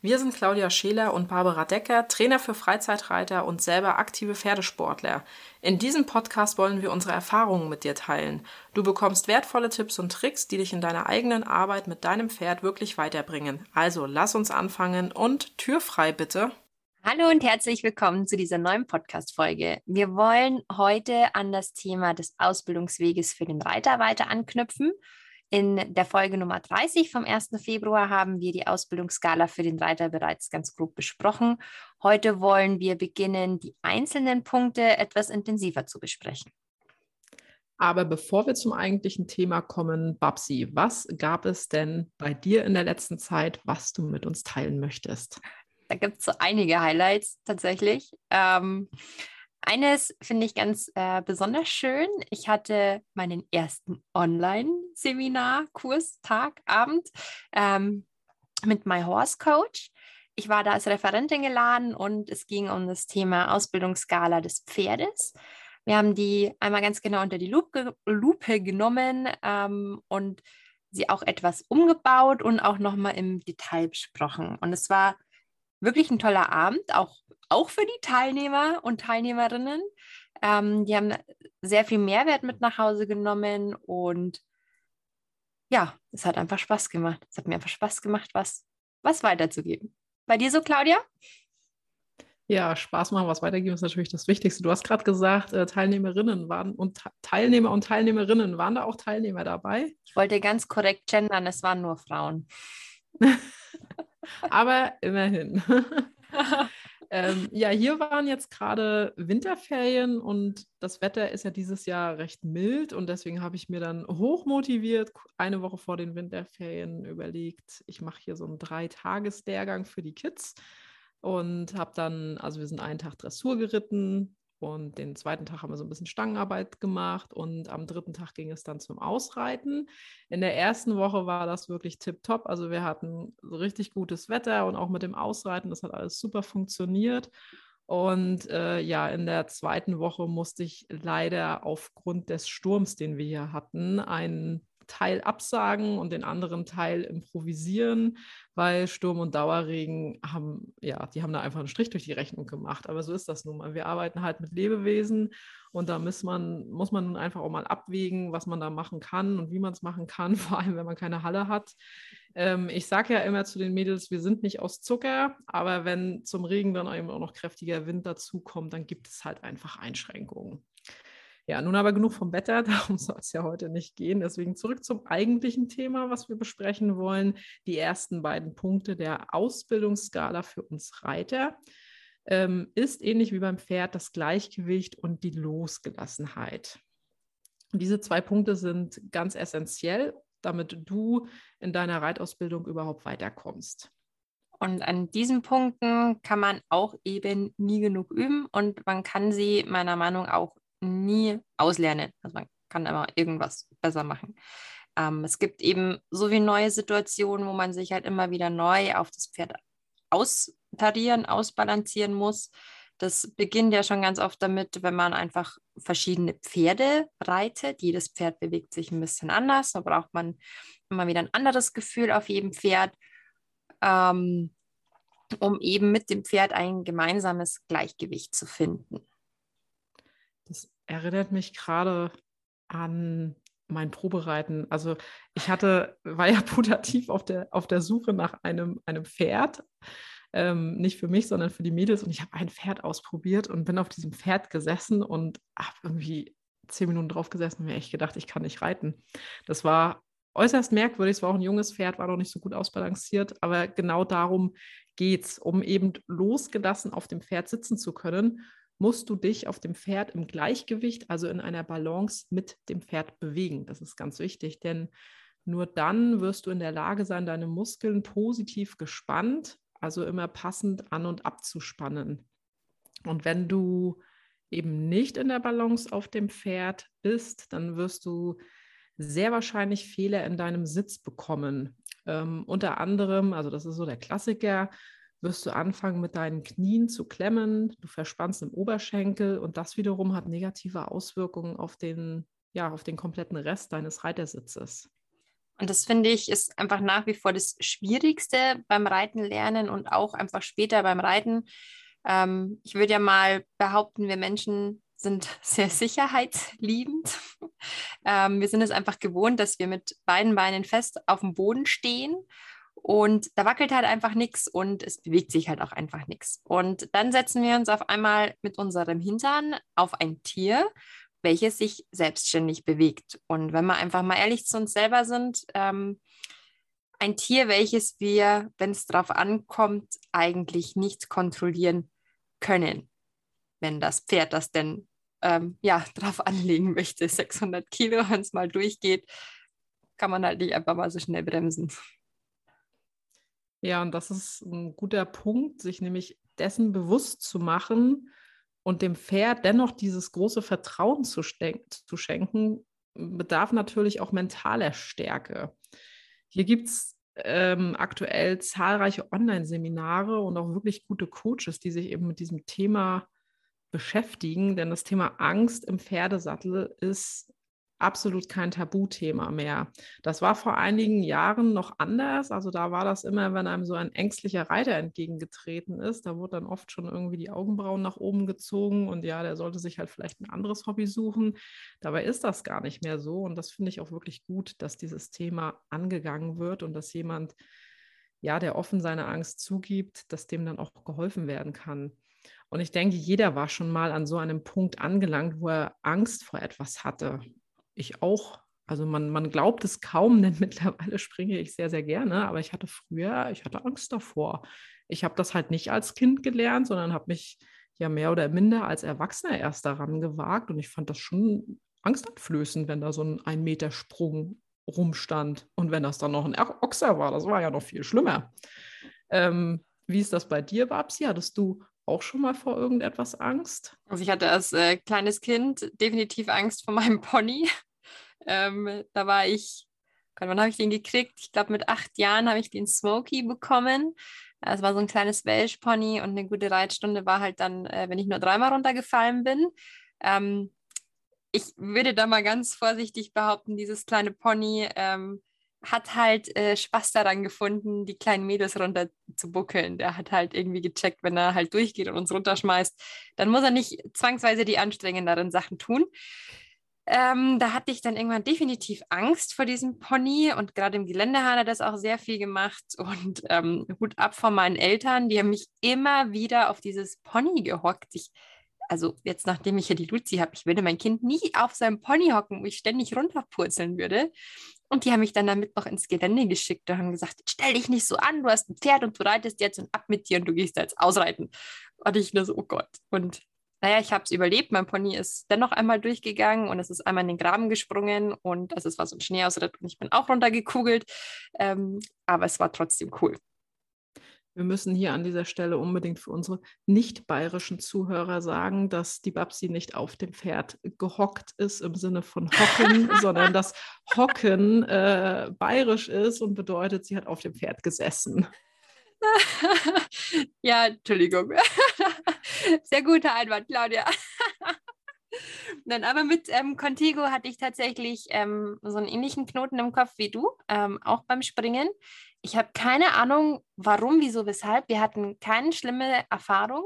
Wir sind Claudia Scheler und Barbara Decker, Trainer für Freizeitreiter und selber aktive Pferdesportler. In diesem Podcast wollen wir unsere Erfahrungen mit dir teilen. Du bekommst wertvolle Tipps und Tricks, die dich in deiner eigenen Arbeit mit deinem Pferd wirklich weiterbringen. Also lass uns anfangen und Tür frei bitte. Hallo und herzlich willkommen zu dieser neuen Podcast-Folge. Wir wollen heute an das Thema des Ausbildungsweges für den Reiter weiter anknüpfen in der Folge Nummer 30 vom 1. Februar haben wir die Ausbildungsskala für den Reiter bereits ganz grob besprochen. Heute wollen wir beginnen, die einzelnen Punkte etwas intensiver zu besprechen. Aber bevor wir zum eigentlichen Thema kommen, Babsi, was gab es denn bei dir in der letzten Zeit, was du mit uns teilen möchtest? Da gibt es so einige Highlights tatsächlich. Ähm, eines finde ich ganz äh, besonders schön. Ich hatte meinen ersten Online-Seminar-Kurs, Tag, Abend ähm, mit My Horse Coach. Ich war da als Referentin geladen und es ging um das Thema Ausbildungsskala des Pferdes. Wir haben die einmal ganz genau unter die Lupe, Lupe genommen ähm, und sie auch etwas umgebaut und auch nochmal im Detail besprochen. Und es war wirklich ein toller Abend, auch, auch für die Teilnehmer und Teilnehmerinnen. Ähm, die haben sehr viel Mehrwert mit nach Hause genommen und ja, es hat einfach Spaß gemacht. Es hat mir einfach Spaß gemacht, was, was weiterzugeben. Bei dir so, Claudia? Ja, Spaß machen, was weitergeben ist natürlich das Wichtigste. Du hast gerade gesagt, äh, Teilnehmerinnen waren und Teilnehmer und Teilnehmerinnen, waren da auch Teilnehmer dabei? Ich wollte ganz korrekt gendern, es waren nur Frauen. Aber immerhin. ähm, ja, hier waren jetzt gerade Winterferien und das Wetter ist ja dieses Jahr recht mild und deswegen habe ich mir dann hochmotiviert eine Woche vor den Winterferien überlegt, ich mache hier so einen Drei-Tages-Lehrgang für die Kids und habe dann, also wir sind einen Tag Dressur geritten, und den zweiten Tag haben wir so ein bisschen Stangenarbeit gemacht und am dritten Tag ging es dann zum Ausreiten. In der ersten Woche war das wirklich tipptopp. Also wir hatten richtig gutes Wetter und auch mit dem Ausreiten, das hat alles super funktioniert. Und äh, ja, in der zweiten Woche musste ich leider aufgrund des Sturms, den wir hier hatten, einen Teil absagen und den anderen Teil improvisieren, weil Sturm und Dauerregen haben, ja, die haben da einfach einen Strich durch die Rechnung gemacht. Aber so ist das nun mal. Wir arbeiten halt mit Lebewesen und da muss man, muss man einfach auch mal abwägen, was man da machen kann und wie man es machen kann, vor allem wenn man keine Halle hat. Ähm, ich sage ja immer zu den Mädels, wir sind nicht aus Zucker, aber wenn zum Regen dann eben auch noch kräftiger Wind dazukommt, dann gibt es halt einfach Einschränkungen. Ja, nun aber genug vom Wetter, darum soll es ja heute nicht gehen. Deswegen zurück zum eigentlichen Thema, was wir besprechen wollen. Die ersten beiden Punkte der Ausbildungsskala für uns Reiter ähm, ist ähnlich wie beim Pferd das Gleichgewicht und die Losgelassenheit. Diese zwei Punkte sind ganz essentiell, damit du in deiner Reitausbildung überhaupt weiterkommst. Und an diesen Punkten kann man auch eben nie genug üben und man kann sie meiner Meinung nach auch nie auslernen. Also man kann immer irgendwas besser machen. Ähm, es gibt eben so viele neue Situationen, wo man sich halt immer wieder neu auf das Pferd austarieren, ausbalancieren muss. Das beginnt ja schon ganz oft damit, wenn man einfach verschiedene Pferde reitet. Jedes Pferd bewegt sich ein bisschen anders. Da braucht man immer wieder ein anderes Gefühl auf jedem Pferd, ähm, um eben mit dem Pferd ein gemeinsames Gleichgewicht zu finden. Erinnert mich gerade an mein Probereiten. Also ich hatte, war ja putativ auf der, auf der Suche nach einem, einem Pferd. Ähm, nicht für mich, sondern für die Mädels. Und ich habe ein Pferd ausprobiert und bin auf diesem Pferd gesessen und habe irgendwie zehn Minuten drauf gesessen und mir echt gedacht, ich kann nicht reiten. Das war äußerst merkwürdig. Es war auch ein junges Pferd, war noch nicht so gut ausbalanciert. Aber genau darum geht es, um eben losgelassen auf dem Pferd sitzen zu können musst du dich auf dem Pferd im Gleichgewicht, also in einer Balance mit dem Pferd bewegen. Das ist ganz wichtig, denn nur dann wirst du in der Lage sein, deine Muskeln positiv gespannt, also immer passend an und abzuspannen. Und wenn du eben nicht in der Balance auf dem Pferd bist, dann wirst du sehr wahrscheinlich Fehler in deinem Sitz bekommen. Ähm, unter anderem, also das ist so der Klassiker, wirst du anfangen mit deinen Knien zu klemmen, du verspannst im Oberschenkel und das wiederum hat negative Auswirkungen auf den, ja, auf den kompletten Rest deines Reitersitzes. Und das finde ich ist einfach nach wie vor das Schwierigste beim Reiten lernen und auch einfach später beim Reiten. Ähm, ich würde ja mal behaupten, wir Menschen sind sehr sicherheitsliebend. ähm, wir sind es einfach gewohnt, dass wir mit beiden Beinen fest auf dem Boden stehen und da wackelt halt einfach nichts und es bewegt sich halt auch einfach nichts. Und dann setzen wir uns auf einmal mit unserem Hintern auf ein Tier, welches sich selbstständig bewegt. Und wenn wir einfach mal ehrlich zu uns selber sind, ähm, ein Tier, welches wir, wenn es darauf ankommt, eigentlich nicht kontrollieren können. Wenn das Pferd das denn ähm, ja, drauf anlegen möchte, 600 Kilo, wenn es mal durchgeht, kann man halt nicht einfach mal so schnell bremsen. Ja, und das ist ein guter Punkt, sich nämlich dessen bewusst zu machen und dem Pferd dennoch dieses große Vertrauen zu, zu schenken, bedarf natürlich auch mentaler Stärke. Hier gibt es ähm, aktuell zahlreiche Online-Seminare und auch wirklich gute Coaches, die sich eben mit diesem Thema beschäftigen, denn das Thema Angst im Pferdesattel ist absolut kein Tabuthema mehr. Das war vor einigen Jahren noch anders. Also da war das immer, wenn einem so ein ängstlicher Reiter entgegengetreten ist, da wurde dann oft schon irgendwie die Augenbrauen nach oben gezogen und ja, der sollte sich halt vielleicht ein anderes Hobby suchen. Dabei ist das gar nicht mehr so und das finde ich auch wirklich gut, dass dieses Thema angegangen wird und dass jemand, ja, der offen seine Angst zugibt, dass dem dann auch geholfen werden kann. Und ich denke, jeder war schon mal an so einem Punkt angelangt, wo er Angst vor etwas hatte ich auch. Also man, man glaubt es kaum, denn mittlerweile springe ich sehr, sehr gerne, aber ich hatte früher, ich hatte Angst davor. Ich habe das halt nicht als Kind gelernt, sondern habe mich ja mehr oder minder als Erwachsener erst daran gewagt und ich fand das schon angsteinflößend, wenn da so ein ein Meter Sprung rumstand und wenn das dann noch ein Ochser war, das war ja noch viel schlimmer. Ähm, wie ist das bei dir, Babsi? Hattest du auch schon mal vor irgendetwas Angst? Also ich hatte als äh, kleines Kind definitiv Angst vor meinem Pony. Ähm, da war ich, Gott, wann habe ich den gekriegt? Ich glaube, mit acht Jahren habe ich den Smokey bekommen. Es war so ein kleines Welsh-Pony und eine gute Reitstunde war halt dann, äh, wenn ich nur dreimal runtergefallen bin. Ähm, ich würde da mal ganz vorsichtig behaupten, dieses kleine Pony ähm, hat halt äh, Spaß daran gefunden, die kleinen Mädels runter zu buckeln. Der hat halt irgendwie gecheckt, wenn er halt durchgeht und uns runterschmeißt, dann muss er nicht zwangsweise die anstrengenderen Sachen tun. Ähm, da hatte ich dann irgendwann definitiv Angst vor diesem Pony und gerade im Gelände hat er das auch sehr viel gemacht und ähm, Hut ab von meinen Eltern, die haben mich immer wieder auf dieses Pony gehockt. Ich, also jetzt nachdem ich hier die Luzi habe, ich würde mein Kind nie auf seinem Pony hocken, wo ich ständig runterpurzeln würde. Und die haben mich dann damit noch ins Gelände geschickt und haben gesagt, stell dich nicht so an, du hast ein Pferd und du reitest jetzt und ab mit dir und du gehst jetzt ausreiten. Und ich nur so, oh Gott. Und naja, ich habe es überlebt. Mein Pony ist dennoch einmal durchgegangen und es ist einmal in den Graben gesprungen und es war so ein Schneeausritt und ich bin auch runtergekugelt. Ähm, aber es war trotzdem cool. Wir müssen hier an dieser Stelle unbedingt für unsere nicht bayerischen Zuhörer sagen, dass die Babsi nicht auf dem Pferd gehockt ist im Sinne von hocken, sondern dass hocken äh, bayerisch ist und bedeutet, sie hat auf dem Pferd gesessen. ja, Entschuldigung. Sehr guter Einwand, Claudia. Nein, aber mit ähm, Contigo hatte ich tatsächlich ähm, so einen ähnlichen Knoten im Kopf wie du, ähm, auch beim Springen. Ich habe keine Ahnung, warum, wieso, weshalb. Wir hatten keine schlimme Erfahrung,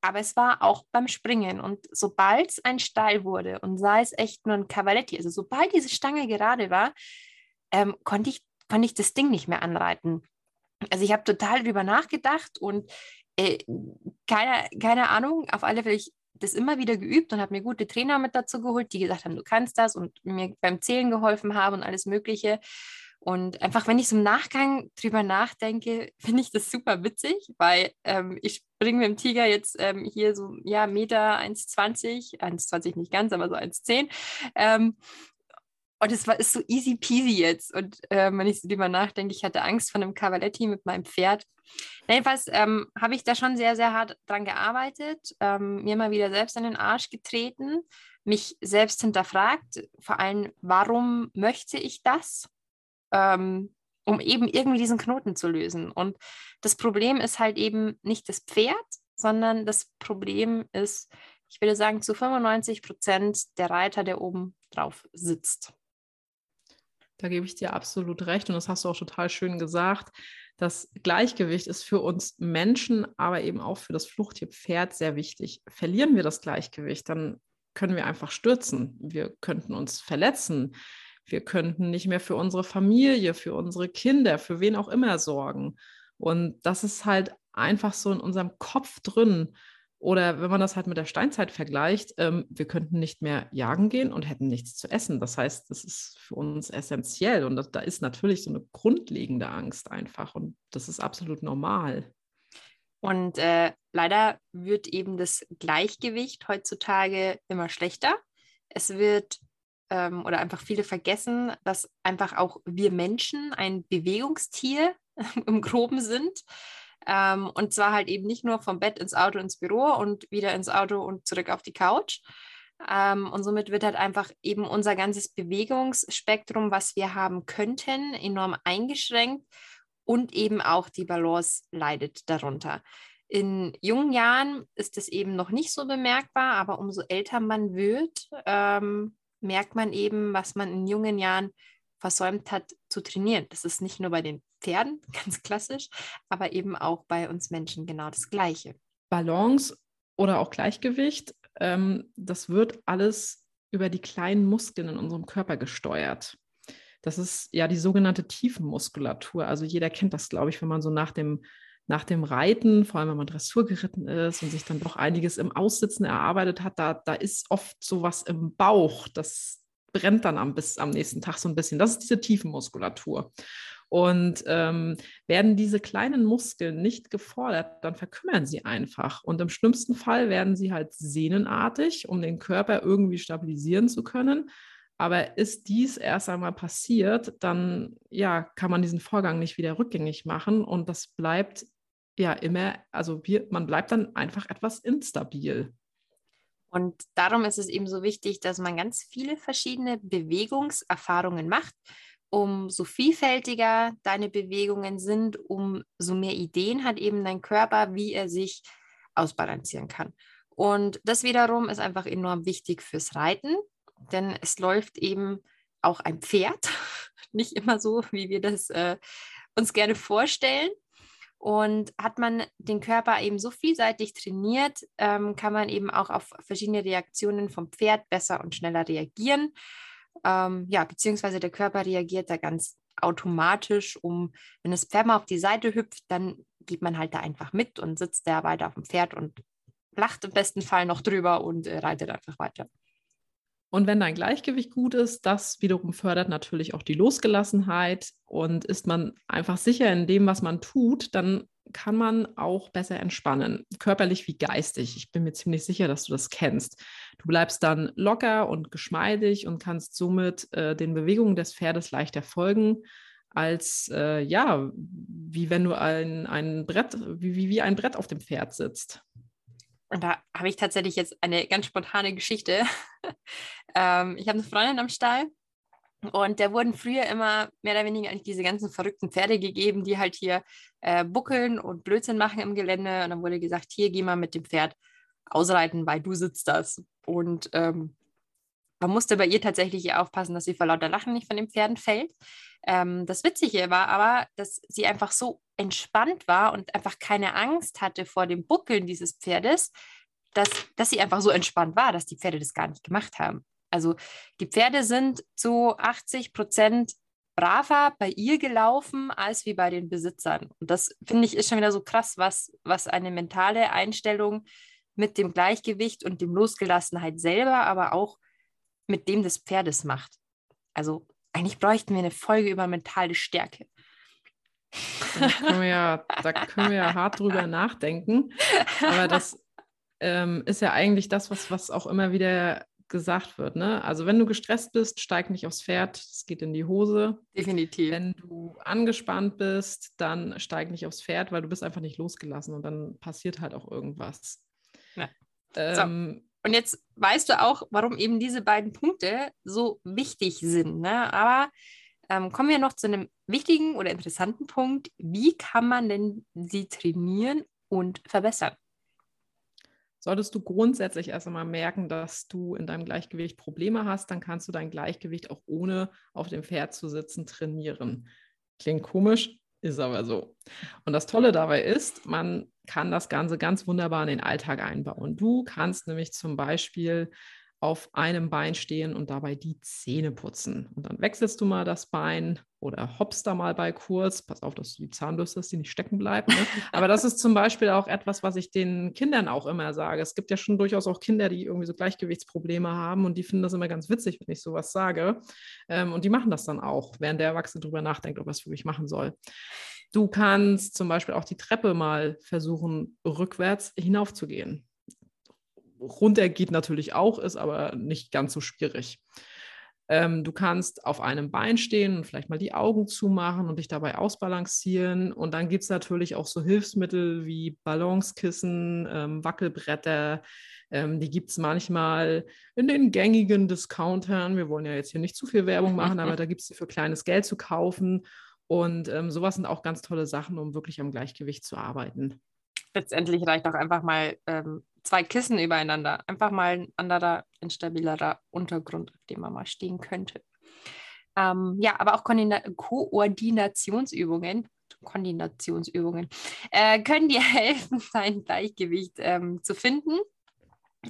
aber es war auch beim Springen. Und sobald es ein Steil wurde und sei es echt nur ein Cavaletti, also sobald diese Stange gerade war, ähm, konnte, ich, konnte ich das Ding nicht mehr anreiten. Also ich habe total drüber nachgedacht und äh, keine, keine Ahnung, auf alle Fälle ich das immer wieder geübt und habe mir gute Trainer mit dazu geholt, die gesagt haben, du kannst das und mir beim Zählen geholfen haben und alles Mögliche. Und einfach, wenn ich so im Nachgang drüber nachdenke, finde ich das super witzig, weil ähm, ich springe mit dem Tiger jetzt ähm, hier so, ja, Meter 1,20, 1,20 nicht ganz, aber so 1,10. Ähm, und es war ist so easy peasy jetzt. Und äh, wenn ich so drüber nachdenke, ich hatte Angst vor einem Cavaletti mit meinem Pferd. Jedenfalls ähm, habe ich da schon sehr, sehr hart dran gearbeitet, ähm, mir mal wieder selbst in den Arsch getreten, mich selbst hinterfragt, vor allem, warum möchte ich das? Ähm, um eben irgendwie diesen Knoten zu lösen. Und das Problem ist halt eben nicht das Pferd, sondern das Problem ist, ich würde sagen, zu 95 Prozent der Reiter, der oben drauf sitzt. Da gebe ich dir absolut recht und das hast du auch total schön gesagt. Das Gleichgewicht ist für uns Menschen, aber eben auch für das Fluchttier sehr wichtig. Verlieren wir das Gleichgewicht, dann können wir einfach stürzen. Wir könnten uns verletzen. Wir könnten nicht mehr für unsere Familie, für unsere Kinder, für wen auch immer sorgen. Und das ist halt einfach so in unserem Kopf drin. Oder wenn man das halt mit der Steinzeit vergleicht, ähm, wir könnten nicht mehr jagen gehen und hätten nichts zu essen. Das heißt, das ist für uns essentiell und das, da ist natürlich so eine grundlegende Angst einfach und das ist absolut normal. Und äh, leider wird eben das Gleichgewicht heutzutage immer schlechter. Es wird ähm, oder einfach viele vergessen, dass einfach auch wir Menschen ein Bewegungstier im Groben sind. Ähm, und zwar halt eben nicht nur vom Bett ins Auto ins Büro und wieder ins Auto und zurück auf die Couch. Ähm, und somit wird halt einfach eben unser ganzes Bewegungsspektrum, was wir haben könnten, enorm eingeschränkt und eben auch die Balance leidet darunter. In jungen Jahren ist es eben noch nicht so bemerkbar, aber umso älter man wird, ähm, merkt man eben, was man in jungen Jahren versäumt hat zu trainieren. Das ist nicht nur bei den Pferden, ganz klassisch, aber eben auch bei uns Menschen genau das Gleiche. Balance oder auch Gleichgewicht, ähm, das wird alles über die kleinen Muskeln in unserem Körper gesteuert. Das ist ja die sogenannte Tiefenmuskulatur. Also jeder kennt das, glaube ich, wenn man so nach dem, nach dem Reiten, vor allem wenn man Dressur geritten ist und sich dann doch einiges im Aussitzen erarbeitet hat, da, da ist oft sowas im Bauch, das brennt dann am, bis am nächsten Tag so ein bisschen. Das ist diese Tiefenmuskulatur. Und ähm, werden diese kleinen Muskeln nicht gefordert, dann verkümmern sie einfach. Und im schlimmsten Fall werden sie halt sehnenartig, um den Körper irgendwie stabilisieren zu können. Aber ist dies erst einmal passiert, dann ja, kann man diesen Vorgang nicht wieder rückgängig machen und das bleibt ja immer, also wir, man bleibt dann einfach etwas instabil. Und darum ist es eben so wichtig, dass man ganz viele verschiedene Bewegungserfahrungen macht umso vielfältiger deine Bewegungen sind, umso mehr Ideen hat eben dein Körper, wie er sich ausbalancieren kann. Und das wiederum ist einfach enorm wichtig fürs Reiten, denn es läuft eben auch ein Pferd, nicht immer so, wie wir das äh, uns gerne vorstellen. Und hat man den Körper eben so vielseitig trainiert, ähm, kann man eben auch auf verschiedene Reaktionen vom Pferd besser und schneller reagieren. Ähm, ja, beziehungsweise der Körper reagiert da ganz automatisch, um, wenn das Pferd mal auf die Seite hüpft, dann geht man halt da einfach mit und sitzt da weiter auf dem Pferd und lacht im besten Fall noch drüber und äh, reitet einfach weiter. Und wenn dein Gleichgewicht gut ist, das wiederum fördert natürlich auch die Losgelassenheit und ist man einfach sicher in dem, was man tut, dann kann man auch besser entspannen, körperlich wie geistig. Ich bin mir ziemlich sicher, dass du das kennst. Du bleibst dann locker und geschmeidig und kannst somit äh, den Bewegungen des Pferdes leichter folgen, als äh, ja, wie wenn du ein, ein Brett, wie, wie, wie ein Brett auf dem Pferd sitzt. Und da habe ich tatsächlich jetzt eine ganz spontane Geschichte. ähm, ich habe eine Freundin am Stall und der wurden früher immer mehr oder weniger eigentlich diese ganzen verrückten Pferde gegeben, die halt hier äh, buckeln und Blödsinn machen im Gelände. Und dann wurde gesagt, hier geh mal mit dem Pferd ausreiten, weil du sitzt das. Und ähm, man musste bei ihr tatsächlich aufpassen, dass sie vor lauter Lachen nicht von den Pferden fällt. Ähm, das Witzige war aber, dass sie einfach so entspannt war und einfach keine Angst hatte vor dem Buckeln dieses Pferdes, dass, dass sie einfach so entspannt war, dass die Pferde das gar nicht gemacht haben. Also die Pferde sind zu 80 Prozent braver bei ihr gelaufen als wie bei den Besitzern. Und das finde ich ist schon wieder so krass, was, was eine mentale Einstellung mit dem Gleichgewicht und dem Losgelassenheit selber, aber auch mit dem des Pferdes macht. Also eigentlich bräuchten wir eine Folge über mentale Stärke. Da können wir ja, da können wir ja hart drüber nachdenken. Aber das ähm, ist ja eigentlich das, was, was auch immer wieder gesagt wird. Ne? Also wenn du gestresst bist, steig nicht aufs Pferd, es geht in die Hose. Definitiv. Wenn du angespannt bist, dann steig nicht aufs Pferd, weil du bist einfach nicht losgelassen und dann passiert halt auch irgendwas. Ja. Ähm, so. Und jetzt weißt du auch, warum eben diese beiden Punkte so wichtig sind. Ne? Aber ähm, kommen wir noch zu einem wichtigen oder interessanten Punkt. Wie kann man denn sie trainieren und verbessern? Solltest du grundsätzlich erst einmal merken, dass du in deinem Gleichgewicht Probleme hast, dann kannst du dein Gleichgewicht auch ohne auf dem Pferd zu sitzen trainieren. Klingt komisch, ist aber so. Und das Tolle dabei ist, man kann das Ganze ganz wunderbar in den Alltag einbauen. Du kannst nämlich zum Beispiel auf einem Bein stehen und dabei die Zähne putzen. Und dann wechselst du mal das Bein oder hoppst da mal bei kurz. Pass auf, dass du die Zahnbürste hast, die nicht stecken bleibt. Ne? Aber das ist zum Beispiel auch etwas, was ich den Kindern auch immer sage. Es gibt ja schon durchaus auch Kinder, die irgendwie so Gleichgewichtsprobleme haben und die finden das immer ganz witzig, wenn ich sowas sage. Ähm, und die machen das dann auch, während der Erwachsene darüber nachdenkt, ob er es wirklich machen soll. Du kannst zum Beispiel auch die Treppe mal versuchen, rückwärts hinaufzugehen runter geht natürlich auch, ist aber nicht ganz so schwierig. Ähm, du kannst auf einem Bein stehen und vielleicht mal die Augen zumachen und dich dabei ausbalancieren. Und dann gibt es natürlich auch so Hilfsmittel wie Ballonskissen, ähm, Wackelbretter. Ähm, die gibt es manchmal in den gängigen Discountern. Wir wollen ja jetzt hier nicht zu viel Werbung machen, aber da gibt es sie für kleines Geld zu kaufen. Und ähm, sowas sind auch ganz tolle Sachen, um wirklich am Gleichgewicht zu arbeiten. Letztendlich reicht auch einfach mal ähm, zwei Kissen übereinander. Einfach mal ein anderer, instabilerer Untergrund, auf dem man mal stehen könnte. Ähm, ja, aber auch Koordina Koordinationsübungen, Koordinationsübungen äh, können dir helfen, dein Gleichgewicht ähm, zu finden.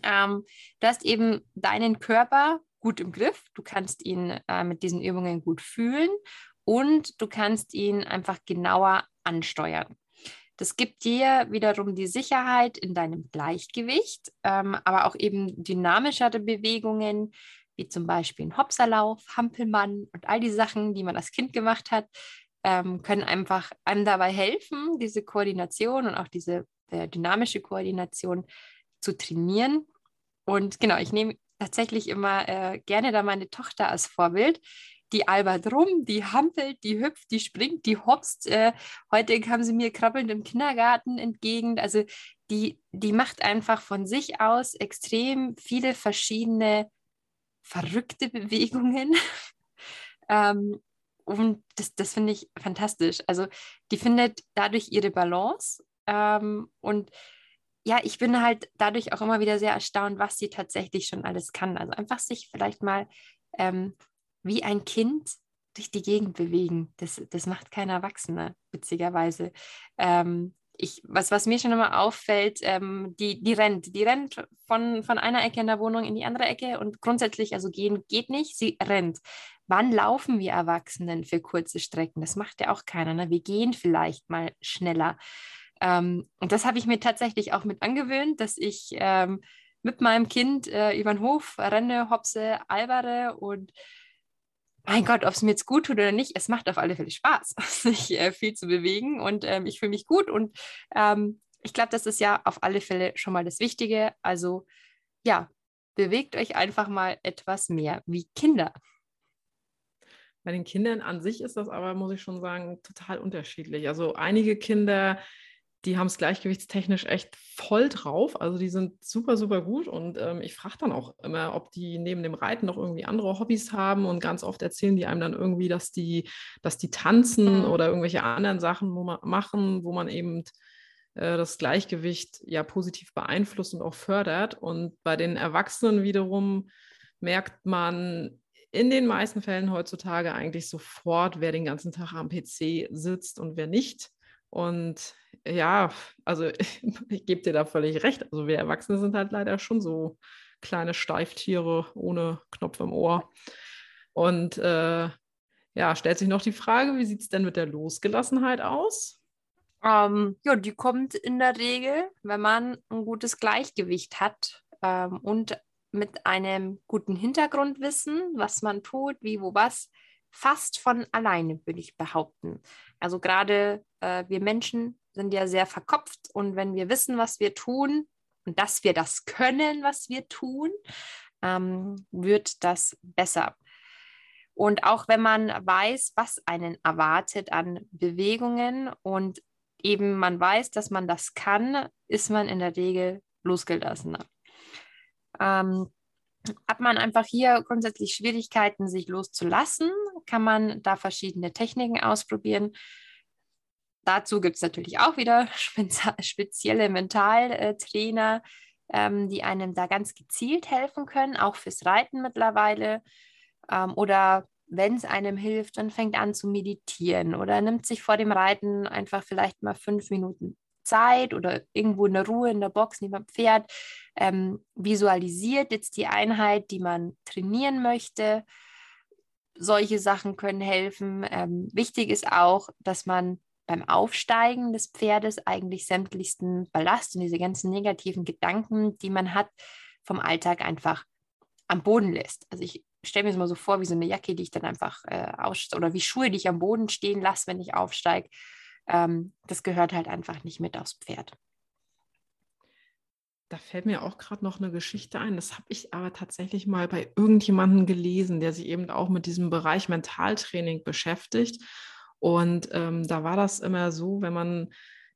Ähm, du hast eben deinen Körper gut im Griff. Du kannst ihn äh, mit diesen Übungen gut fühlen und du kannst ihn einfach genauer ansteuern. Das gibt dir wiederum die Sicherheit in deinem Gleichgewicht, ähm, aber auch eben dynamischere Bewegungen, wie zum Beispiel ein Hopserlauf, Hampelmann und all die Sachen, die man als Kind gemacht hat, ähm, können einfach einem dabei helfen, diese Koordination und auch diese äh, dynamische Koordination zu trainieren. Und genau, ich nehme tatsächlich immer äh, gerne da meine Tochter als Vorbild, die albert rum, die hampelt, die hüpft, die springt, die hopst. Äh, heute kam sie mir krabbelnd im Kindergarten entgegen. Also die, die macht einfach von sich aus extrem viele verschiedene verrückte Bewegungen. ähm, und das, das finde ich fantastisch. Also die findet dadurch ihre Balance. Ähm, und ja, ich bin halt dadurch auch immer wieder sehr erstaunt, was sie tatsächlich schon alles kann. Also einfach sich vielleicht mal ähm, wie ein Kind durch die Gegend bewegen. Das, das macht kein Erwachsener, witzigerweise. Ähm, ich, was, was mir schon immer auffällt, ähm, die, die rennt. Die rennt von, von einer Ecke in der Wohnung in die andere Ecke und grundsätzlich, also gehen geht nicht, sie rennt. Wann laufen wir Erwachsenen für kurze Strecken? Das macht ja auch keiner. Ne? Wir gehen vielleicht mal schneller. Ähm, und das habe ich mir tatsächlich auch mit angewöhnt, dass ich ähm, mit meinem Kind äh, über den Hof renne, hopse, albere und mein Gott, ob es mir jetzt gut tut oder nicht, es macht auf alle Fälle Spaß, sich äh, viel zu bewegen und ähm, ich fühle mich gut und ähm, ich glaube, das ist ja auf alle Fälle schon mal das Wichtige. Also ja, bewegt euch einfach mal etwas mehr wie Kinder. Bei den Kindern an sich ist das aber, muss ich schon sagen, total unterschiedlich. Also einige Kinder die haben es gleichgewichtstechnisch echt voll drauf. Also die sind super, super gut. Und ähm, ich frage dann auch immer, ob die neben dem Reiten noch irgendwie andere Hobbys haben. Und ganz oft erzählen die einem dann irgendwie, dass die, dass die tanzen oder irgendwelche anderen Sachen wo man, machen, wo man eben äh, das Gleichgewicht ja positiv beeinflusst und auch fördert. Und bei den Erwachsenen wiederum merkt man, in den meisten Fällen heutzutage eigentlich sofort, wer den ganzen Tag am PC sitzt und wer nicht. Und ja, also ich gebe dir da völlig recht. Also wir Erwachsene sind halt leider schon so kleine Steiftiere ohne Knopf im Ohr. Und äh, ja, stellt sich noch die Frage, wie sieht es denn mit der Losgelassenheit aus? Ähm, ja, die kommt in der Regel, wenn man ein gutes Gleichgewicht hat ähm, und mit einem guten Hintergrundwissen, was man tut, wie, wo, was, fast von alleine, würde ich behaupten. Also gerade äh, wir Menschen sind ja sehr verkopft und wenn wir wissen, was wir tun und dass wir das können, was wir tun, ähm, wird das besser. Und auch wenn man weiß, was einen erwartet an Bewegungen und eben man weiß, dass man das kann, ist man in der Regel losgelassener. Ähm, hat man einfach hier grundsätzlich Schwierigkeiten, sich loszulassen, kann man da verschiedene Techniken ausprobieren. Dazu gibt es natürlich auch wieder spezielle Mentaltrainer, ähm, die einem da ganz gezielt helfen können, auch fürs Reiten mittlerweile. Ähm, oder wenn es einem hilft, dann fängt an zu meditieren oder nimmt sich vor dem Reiten einfach vielleicht mal fünf Minuten Zeit oder irgendwo in der Ruhe in der Box neben dem Pferd, ähm, visualisiert jetzt die Einheit, die man trainieren möchte. Solche Sachen können helfen. Ähm, wichtig ist auch, dass man beim Aufsteigen des Pferdes eigentlich sämtlichsten Ballast und diese ganzen negativen Gedanken, die man hat, vom Alltag einfach am Boden lässt. Also ich stelle mir das mal so vor, wie so eine Jacke, die ich dann einfach äh, aus oder wie Schuhe, die ich am Boden stehen lasse, wenn ich aufsteige. Ähm, das gehört halt einfach nicht mit aufs Pferd. Da fällt mir auch gerade noch eine Geschichte ein. Das habe ich aber tatsächlich mal bei irgendjemandem gelesen, der sich eben auch mit diesem Bereich Mentaltraining beschäftigt. Und ähm, da war das immer so, wenn man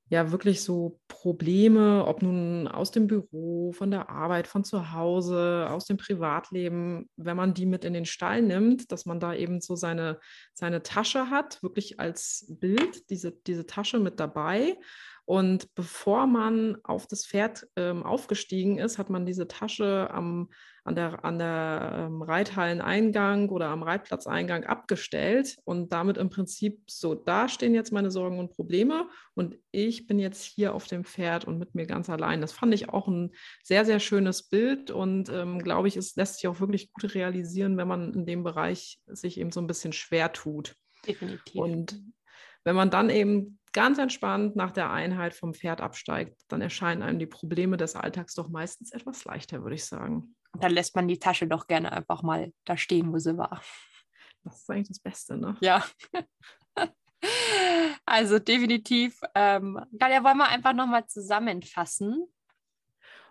ja wirklich so Probleme, ob nun aus dem Büro, von der Arbeit, von zu Hause, aus dem Privatleben, wenn man die mit in den Stall nimmt, dass man da eben so seine, seine Tasche hat, wirklich als Bild, diese, diese Tasche mit dabei. Und bevor man auf das Pferd ähm, aufgestiegen ist, hat man diese Tasche am, an der, an der ähm, Reithalleneingang oder am Reitplatzeingang abgestellt und damit im Prinzip so, da stehen jetzt meine Sorgen und Probleme und ich bin jetzt hier auf dem Pferd und mit mir ganz allein. Das fand ich auch ein sehr, sehr schönes Bild und ähm, glaube ich, es lässt sich auch wirklich gut realisieren, wenn man in dem Bereich sich eben so ein bisschen schwer tut. Definitiv. Und wenn man dann eben ganz entspannt nach der Einheit vom Pferd absteigt, dann erscheinen einem die Probleme des Alltags doch meistens etwas leichter, würde ich sagen. Dann lässt man die Tasche doch gerne einfach mal da stehen, wo sie war. Das ist eigentlich das Beste, ne? Ja. also definitiv. Ähm, ja, wollen wir einfach nochmal zusammenfassen.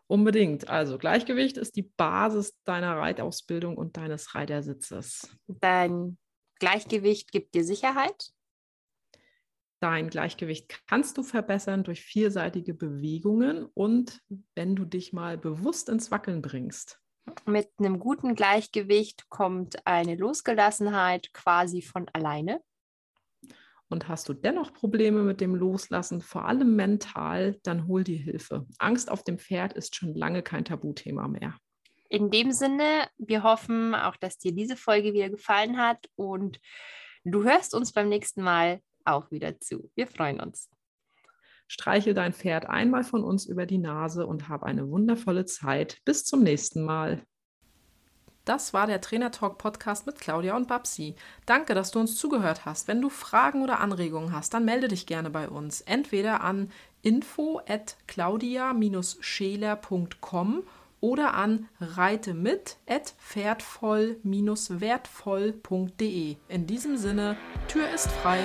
Unbedingt. Also Gleichgewicht ist die Basis deiner Reitausbildung und deines Reitersitzes. Dein Gleichgewicht gibt dir Sicherheit. Dein Gleichgewicht kannst du verbessern durch vielseitige Bewegungen und wenn du dich mal bewusst ins Wackeln bringst. Mit einem guten Gleichgewicht kommt eine Losgelassenheit quasi von alleine. Und hast du dennoch Probleme mit dem Loslassen, vor allem mental, dann hol dir Hilfe. Angst auf dem Pferd ist schon lange kein Tabuthema mehr. In dem Sinne, wir hoffen auch, dass dir diese Folge wieder gefallen hat und du hörst uns beim nächsten Mal auch wieder zu. Wir freuen uns. Streichel dein Pferd einmal von uns über die Nase und hab eine wundervolle Zeit. Bis zum nächsten Mal. Das war der Trainer Talk Podcast mit Claudia und Babsi. Danke, dass du uns zugehört hast. Wenn du Fragen oder Anregungen hast, dann melde dich gerne bei uns. Entweder an info at claudia-scheler.com oder an reitemit@pferdvoll-wertvoll.de. In diesem Sinne, Tür ist frei.